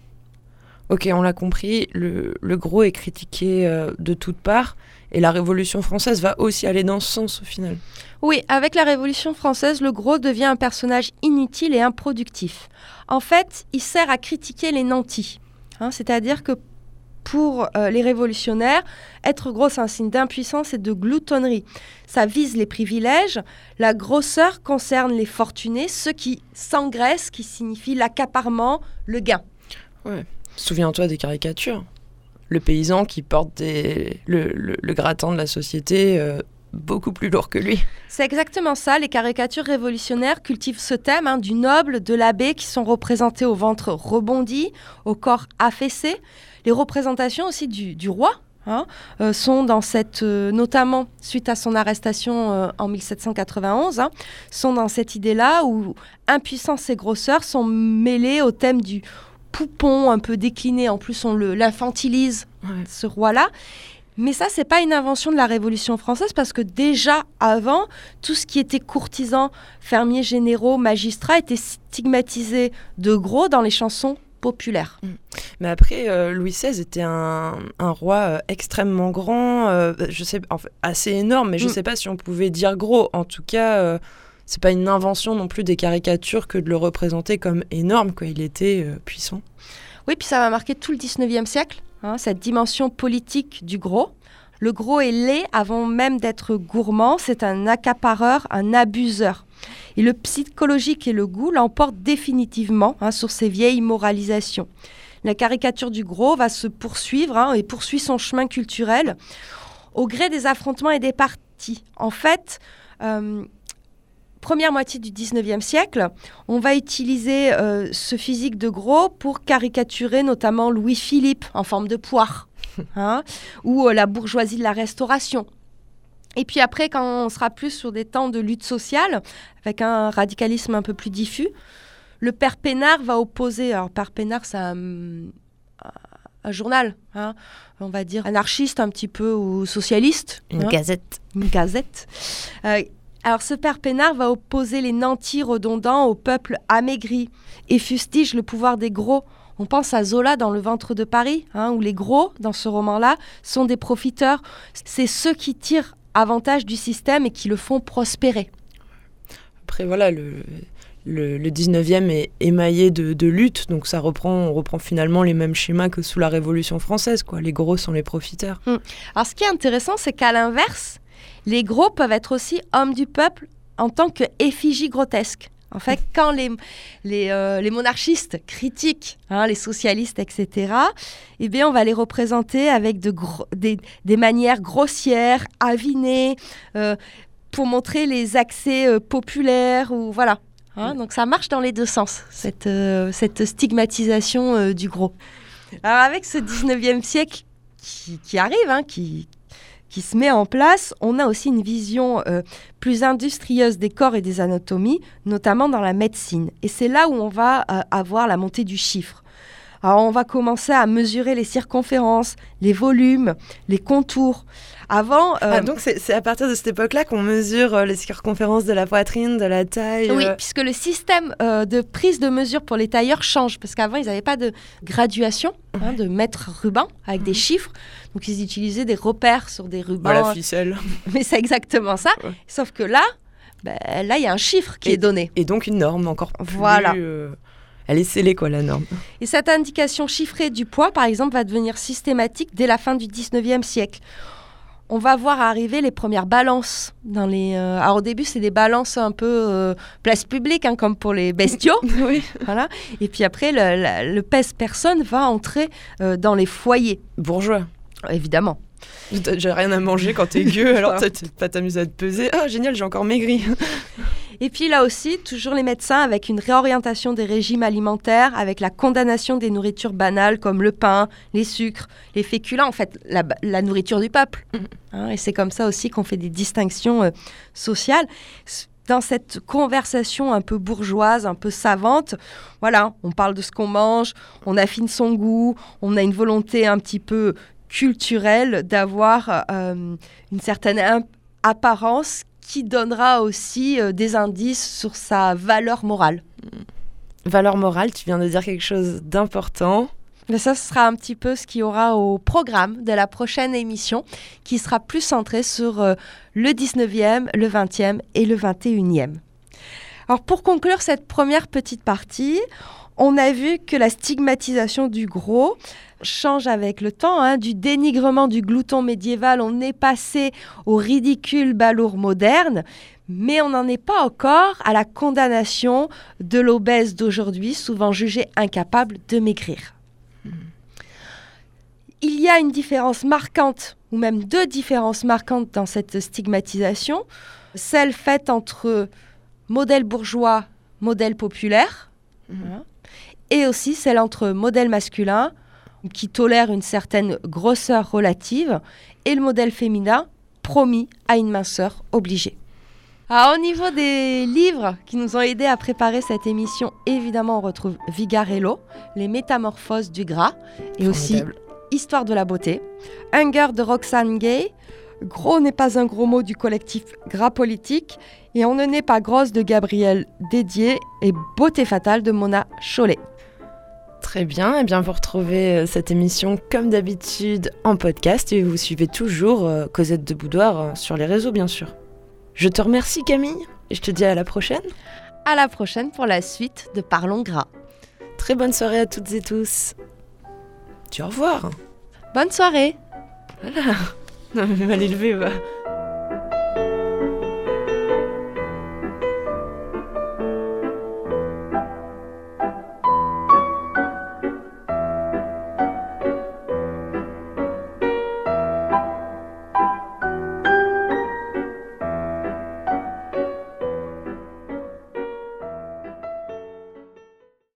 Ok, on l'a compris, le, gros est critiqué euh, de toutes parts. Et la Révolution française va aussi aller dans ce sens au final. Oui, avec la Révolution française, le gros devient un personnage inutile et improductif. En fait, il sert à critiquer les nantis. Hein, c'est-à-dire que pour euh, les révolutionnaires, être gros, c'est un signe d'impuissance et de gloutonnerie. Ça vise les privilèges. La grosseur concerne les fortunés, ceux qui s'engraissent, qui signifie l'accaparement, le gain. Ouais. Souviens-toi des caricatures le paysan qui porte le, gratin de la société euh, beaucoup plus lourd que lui. C'est exactement ça. Les caricatures révolutionnaires cultivent ce thème hein, du noble, de l'abbé qui sont représentés au ventre rebondi, au corps affaissé. Les représentations aussi du, roi. Hein, euh, sont dans cette, euh, notamment suite à son arrestation en 1791, hein, sont dans cette idée-là où impuissance et grosseur sont mêlés au thème du, poupon un peu décliné. En plus, on l'infantilise, ce roi-là. Mais ça, c'est pas une invention de la Révolution française parce que déjà avant, tout ce qui était courtisan, fermiers généraux, magistrats était stigmatisé de gros dans les chansons populaires. Mm. Mais après, euh, Louis XVI était un, roi euh, extrêmement grand, euh, je sais, assez énorme, mais je ne mm. sais pas si on pouvait dire gros. En tout cas, c'est pas une invention non plus des caricatures que de le représenter comme énorme, quoi. Il était euh, puissant. Oui, puis ça va marquer tout le 19e siècle, hein, cette dimension politique du gros. Le gros est laid avant même d'être gourmand, c'est un accapareur, un abuseur. Et le psychologique et le goût l'emportent définitivement hein, sur ces vieilles moralisations. La caricature du gros va se poursuivre hein, et poursuit son chemin culturel au gré des affrontements et des partis. En fait, euh, première moitié du 19e siècle, on va utiliser euh, ce physique de gros pour caricaturer notamment Louis-Philippe en forme de poire, hein, ou euh, la bourgeoisie de la Restauration. Et puis après, quand on sera plus sur des temps de lutte sociale, avec un radicalisme un peu plus diffus, le père Pénard va opposer. Alors, père Pénard, c'est un, un journal, hein, on va dire anarchiste un petit peu ou socialiste. Une hein, gazette. une gazette. Euh, alors, ce père Pénard va opposer les nantis redondants au peuple amaigri et fustige le pouvoir des gros. On pense à Zola dans Le ventre de Paris, hein, où les gros, dans ce roman-là, sont des profiteurs. C'est ceux qui tirent avantage du système et qui le font prospérer. Après, voilà, le, le, le 19e est émaillé de, de luttes, donc ça reprend, on reprend finalement les mêmes schémas que sous la Révolution française, quoi. Les gros sont les profiteurs. Alors, ce qui est intéressant, c'est qu'à l'inverse, les gros peuvent être aussi hommes du peuple en tant que effigie grotesque. En fait, quand les, les, euh, les monarchistes critiquent hein, les socialistes, etc., eh bien, on va les représenter avec de gros- des, des manières grossières, avinées, euh, pour montrer les accès euh, populaires. Ou, voilà. Hein, donc, ça marche dans les deux sens, cette, cette stigmatisation du gros. Alors, avec ce 19e siècle qui, qui arrive, hein, qui, qui se met en place, on a aussi une vision euh, plus industrieuse des corps et des anatomies, notamment dans la médecine. Et c'est là où on va euh, avoir la montée du chiffre. Alors on va commencer à mesurer les circonférences, les volumes, les contours. Avant, euh, Ah, donc c'est à partir de cette époque-là qu'on mesure euh, les circonférences de la poitrine, de la taille. oui, euh, puisque le système euh, de prise de mesure pour les tailleurs change, parce qu'avant ils n'avaient pas de graduation, hein, de mètres ruban avec des chiffres, donc ils utilisaient des repères sur des rubans. voilà, ficelle. Mais c'est exactement ça. Ouais. Sauf que là, ben, là, il y a un chiffre qui Et- est donné. Et donc une norme encore plus. Voilà. Elle est scellée, quoi, la norme. Et cette indication chiffrée du poids, par exemple, va devenir systématique dès la fin du 19e siècle. On va voir arriver les premières balances dans les. euh, Alors au début, c'est des balances un peu euh, place publique, hein, comme pour les bestiaux. oui. voilà. Et puis après, le, la- le pèse-personne va entrer euh, dans les foyers, Bourgeois. évidemment. T'as- J'ai rien à manger quand t'es gueux, alors t'as pas t'amuser à te peser. Ah, génial, j'ai encore maigri. Et puis là aussi, toujours les médecins avec une réorientation des régimes alimentaires, avec la condamnation des nourritures banales comme le pain, les sucres, les féculents, en fait, la, la nourriture du peuple. Hein, et c'est comme ça aussi qu'on fait des distinctions euh, sociales. Dans cette conversation un peu bourgeoise, un peu savante, voilà, on parle de ce qu'on mange, on affine son goût, on a une volonté un petit peu culturelle d'avoir euh, une certaine apparence qui donnera aussi euh, des indices sur sa valeur morale. Valeur morale, tu viens de dire quelque chose d'important. Mais ça, ce sera un petit peu ce qu'il y aura au programme de la prochaine émission, qui sera plus centré sur euh, le 19e, le 20e et le 21e. Alors pour conclure cette première petite partie, on a vu que la stigmatisation du gros change avec le temps. hein. Du dénigrement du glouton médiéval, on est passé au ridicule balourd moderne, mais on n'en est pas encore à la condamnation de l'obèse d'aujourd'hui, souvent jugé incapable de maigrir. Il y a une différence marquante, ou même deux différences marquantes dans cette stigmatisation, celle faite entre modèle bourgeois, modèle populaire, hein, et aussi celle entre modèle masculin, qui tolère une certaine grosseur relative, et le modèle féminin, promis à une minceur obligée. Alors, au niveau des livres qui nous ont aidés à préparer cette émission, évidemment, on retrouve Vigarello, Les Métamorphoses du gras, et aussi. Histoire de la beauté, Hunger de Roxane Gay, Gros n'est pas un gros mot du collectif Gras Politique, et On ne n'est pas grosse de Gabriel Dédier, et Beauté fatale de Mona Chollet. Très bien, et bien vous retrouvez euh, cette émission comme d'habitude en podcast et vous suivez toujours euh, Cosette de Boudoir euh, sur les réseaux bien sûr. Je te remercie Camille et je te dis à la prochaine. À la prochaine pour la suite de Parlons Gras. Très bonne soirée à toutes et tous. Dis au revoir. Bonne soirée Voilà. Non mais mal élevé va.